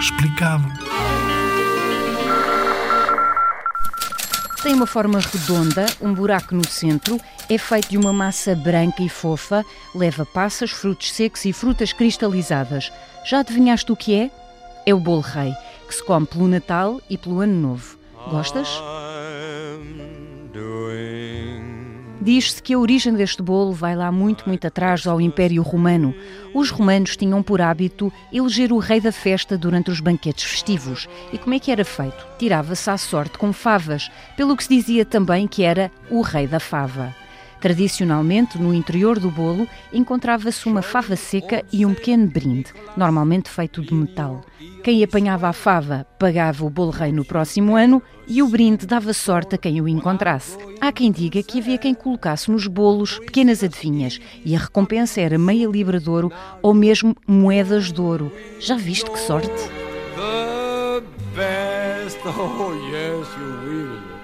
explicado. Tem uma forma redonda, um buraco no centro, é feito de uma massa branca e fofa, leva passas, frutos secos e frutas cristalizadas. Já adivinhaste o que é? É o bolo rei, que se come pelo Natal e pelo Ano Novo. Gostas? Diz-se que a origem deste bolo vai lá muito, muito atrás ao Império Romano. Os romanos tinham por hábito eleger o rei da festa durante os banquetes festivos. E como é que era feito? Tirava-se à sorte com favas, pelo que se dizia também que era o rei da fava. Tradicionalmente, no interior do bolo encontrava-se uma fava seca e um pequeno brinde, normalmente feito de metal. Quem apanhava a fava pagava o bolo rei no próximo ano e o brinde dava sorte a quem o encontrasse. Há quem diga que havia quem colocasse nos bolos pequenas adivinhas e a recompensa era meia libra de ouro ou mesmo moedas de ouro. Já viste que sorte? The best. Oh, yes, you really